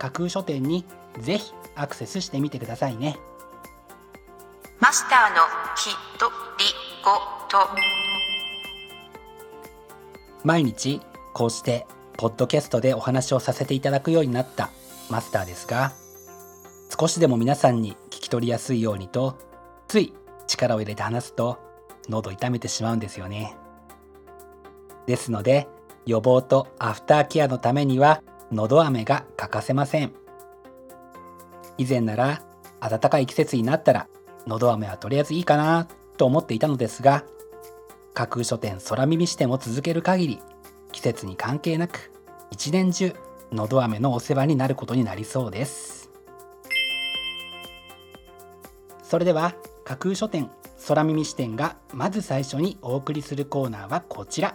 架空書店にぜひアクセスしてみてくださいね。マスターのひとりごと。毎日こうしてポッドキャストでお話をさせていただくようになったマスターですが少しでも皆さんに聞き取りやすいようにとつい力を入れて話すと喉痛めてしまうんですよね。ですので予防とアフターケアのためには喉飴が欠かせません。以前なら暖かい季節になったら喉飴はとりあえずいいかなと思っていたのですが架空書店空耳視点を続ける限り季節に関係なく一年中のど飴のお世話になることになりそうです。それでは架空書店空耳視点がまず最初にお送りするコーナーはこちら。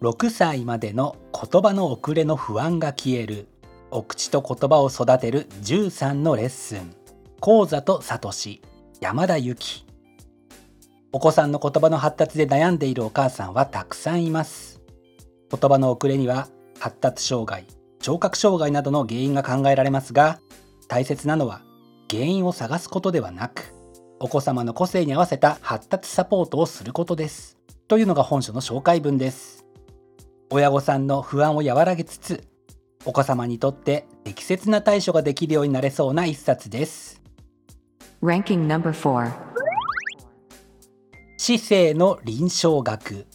6歳までの言葉の遅れの不安が消える。お口と言葉を育てる13のレッスン。講座とサし山田由紀お子さんの言葉の発達で悩んでいるお母さんはたくさんいます。言葉の遅れには発達障害聴覚障害などの原因が考えられますが大切なのは原因を探すことではなくお子様の個性に合わせた発達サポートをすることです。というのが本書の紹介文です。親御さんの不安を和らげつつお子様にとって適切な対処ができるようになれそうな一冊です。Ranking number 4知性の臨床学。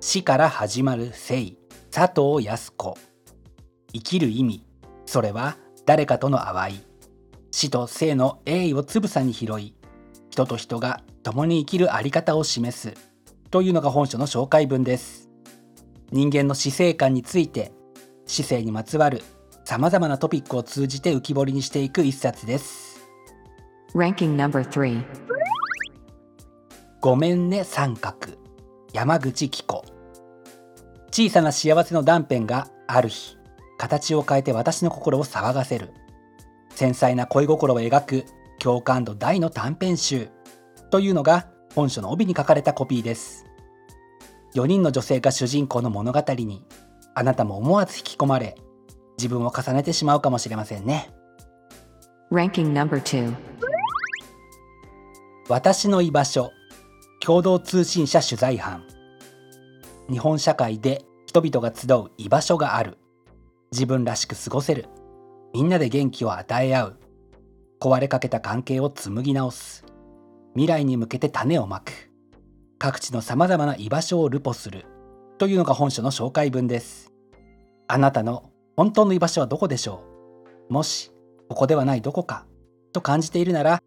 死から始まる生佐藤康子。生きる意味。それは誰かとの淡い。死と生の栄意をつぶさに拾い人と人が共に生きる在り方を示す。というのが本書の紹介文です人間の死生観について死生にまつわるさまざまなトピックを通じて浮き彫りにしていく一冊です。Ranking number 3ごめんね三角。山口紀子。小さな幸せの断片がある日形を変えて私の心を騒がせる。繊細な恋心を描く共感度大の短編集というのが本書の帯に書かれたコピーです4人の女性が主人公の物語にあなたも思わず引き込まれ自分を重ねてしまうかもしれませんね。Ranking number 2私の居場所共同通信社取材班。日本社会で人々が集う居場所がある。自分らしく過ごせる。みんなで元気を与え合う。壊れかけた関係を紡ぎ直す。未来に向けて種をまく各地のさまざまな居場所をルポする。というのが本書の紹介文です。あなたの本当の居場所はどこでしょう？もしここではないどこか？と感じているなら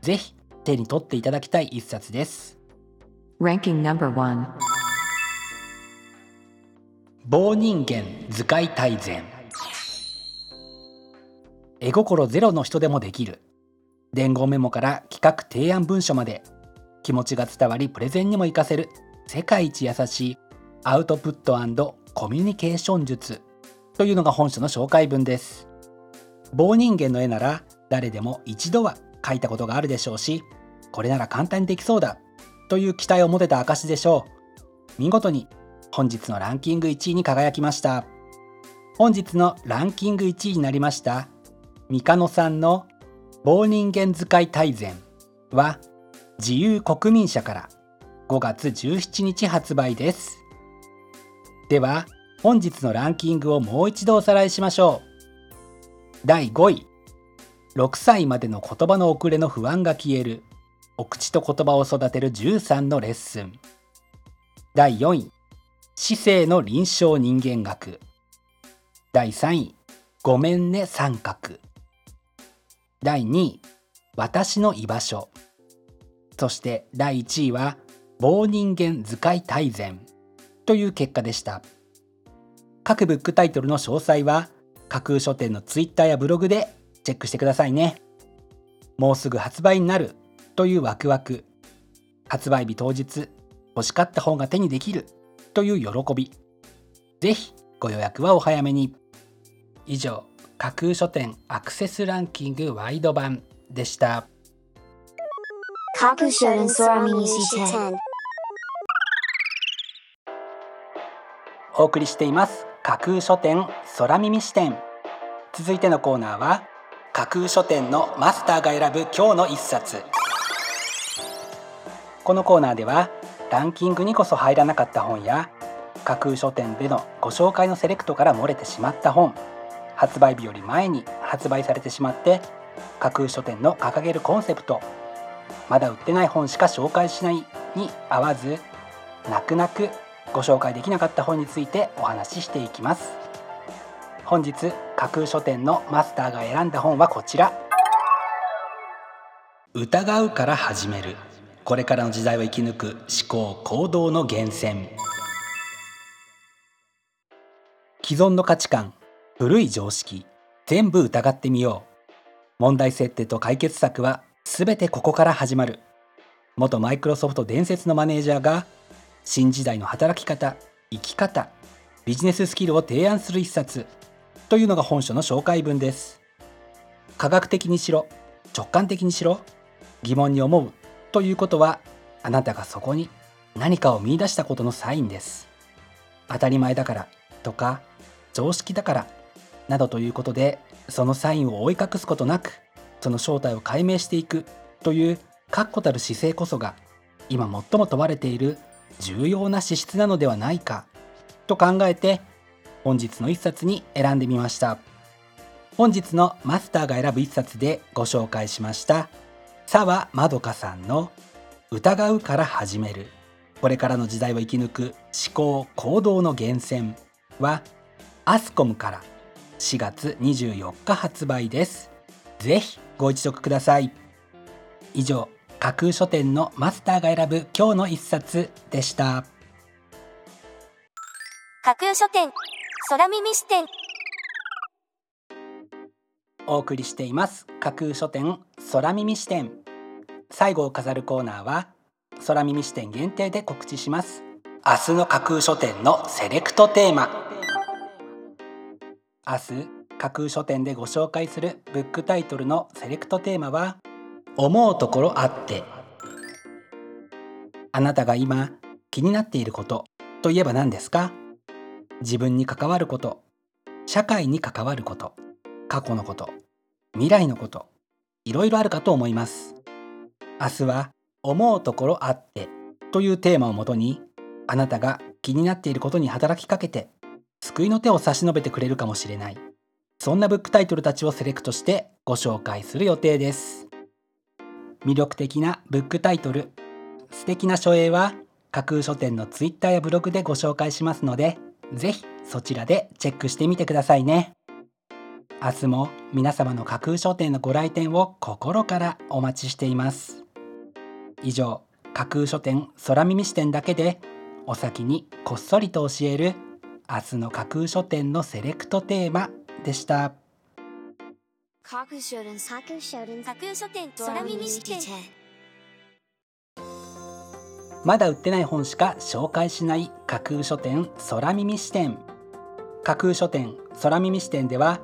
ぜひ手に取っていただきたい一冊です。Ranking number 1棒人間図解大全。絵心ゼロの人でもできる。伝言メモから企画提案文書まで気持ちが伝わりプレゼンにも活かせる世界一優しいアウトプットコミュニケーション術というのが本書の紹介文です。棒人間の絵なら誰でも一度は描いたことがあるでしょうしこれなら簡単にできそうだという期待を持てた証でしょう。見事に本日のランキング1位に輝きました。本日のランキング1位になりました三鹿野さんの棒人間使い大全は自由国民社から。5月17日発売です。では本日のランキングをもう一度おさらいしましょう。第5位。6歳までの言葉の遅れの不安が消える。お口と言葉を育てる13のレッスン。第4位。知性の臨床人間学。第3位。ごめんね三角。第2位。私の居場所。そして第1位は棒人間図解大全という結果でした。各ブックタイトルの詳細は架空書店のツイッターやブログでチェックしてくださいね。もうすぐ発売になるというワクワク。発売日当日欲しかった本が手にできるという喜び。ぜひご予約はお早めに。以上架空書店アクセスランキングワイド版でした。架空書店空耳視点お送りしています。架空書店空耳視点。続いてのコーナーは架空書店のマスターが選ぶ今日の一冊。このコーナーではランキングにこそ入らなかった本や架空書店でのご紹介のセレクトから漏れてしまった本発売日より前に発売されてしまって架空書店の掲げるコンセプトまだ売ってない本しか紹介しないに合わず泣く泣くご紹介できなかった本についてお話ししていきます。本日架空書店のマスターが選んだ本はこちら。疑うから始める。これからの時代を生き抜く思考行動の源泉。既存の価値観古い常識全部疑ってみよう。問題設定と解決策は全てここから始まる。元マイクロソフト伝説のマネージャーが新時代の働き方生き方ビジネススキルを提案する一冊というのが本書の紹介文です。科学的にしろ直感的にしろ疑問に思うということはあなたがそこに何かを見出したことのサインです。当たり前だからとか常識だからなどということでそのサインを追い隠すことなくその正体を解明していくという確固たる姿勢こそが今最も問われている重要な資質なのではないかと考えて本日の一冊に選んでみました。本日のマスターが選ぶ一冊でご紹介しました。澤まどかさんの「疑うから始める。これからの時代を生き抜く思考行動の源泉」はアスコムから4月24日発売です。ぜひご一読ください。以上架空書店のマスターが選ぶ今日の一冊でした。架空書店空耳視点。お送りしています。架空書店空耳視点。最後を飾るコーナーは空耳視点限定で告知します。明日の架空書店のセレクトテーマ。明日架空書店でご紹介するブックタイトルのセレクトテーマは思うところあって。あなたが今気になっていることといえば何ですか？自分に関わること社会に関わること過去のこと未来のこといろいろあるかと思います。明日は思うところあってというテーマをもとにあなたが気になっていることに働きかけて救いの手を差し伸べてくれるかもしれない。そんなブックタイトルたちをセレクトしてご紹介する予定です。魅力的なブックタイトル。素敵な書影は架空書店のツイッターやブログでご紹介しますのでぜひそちらでチェックしてみてくださいね。明日も皆様の架空書店のご来店を心からお待ちしています。以上架空書店空耳視点だけでお先にこっそりと教える明日の架空書店のセレクトテーマでした。架空書店架空書店空耳視点まだ売ってない本しか紹介しない架空書店空耳視点。架空書店空耳視点では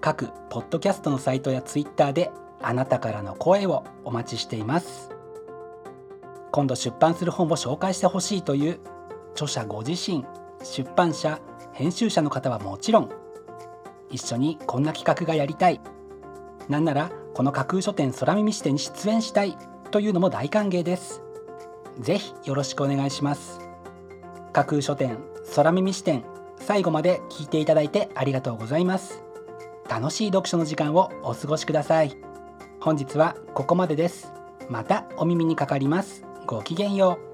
各ポッドキャストのサイトやツイッターであなたからの声をお待ちしています。今度出版する本を紹介してほしいという著者ご自身出版社編集者の方はもちろん一緒にこんな企画がやりたい。なんならこの架空書店空耳視点に出演したい。というのも大歓迎です。ぜひよろしくお願いします。架空書店空耳視点最後まで聞いていただいてありがとうございます。楽しい読書の時間をお過ごしください。本日はここまでです。またお耳にかかります。ごきげんよう。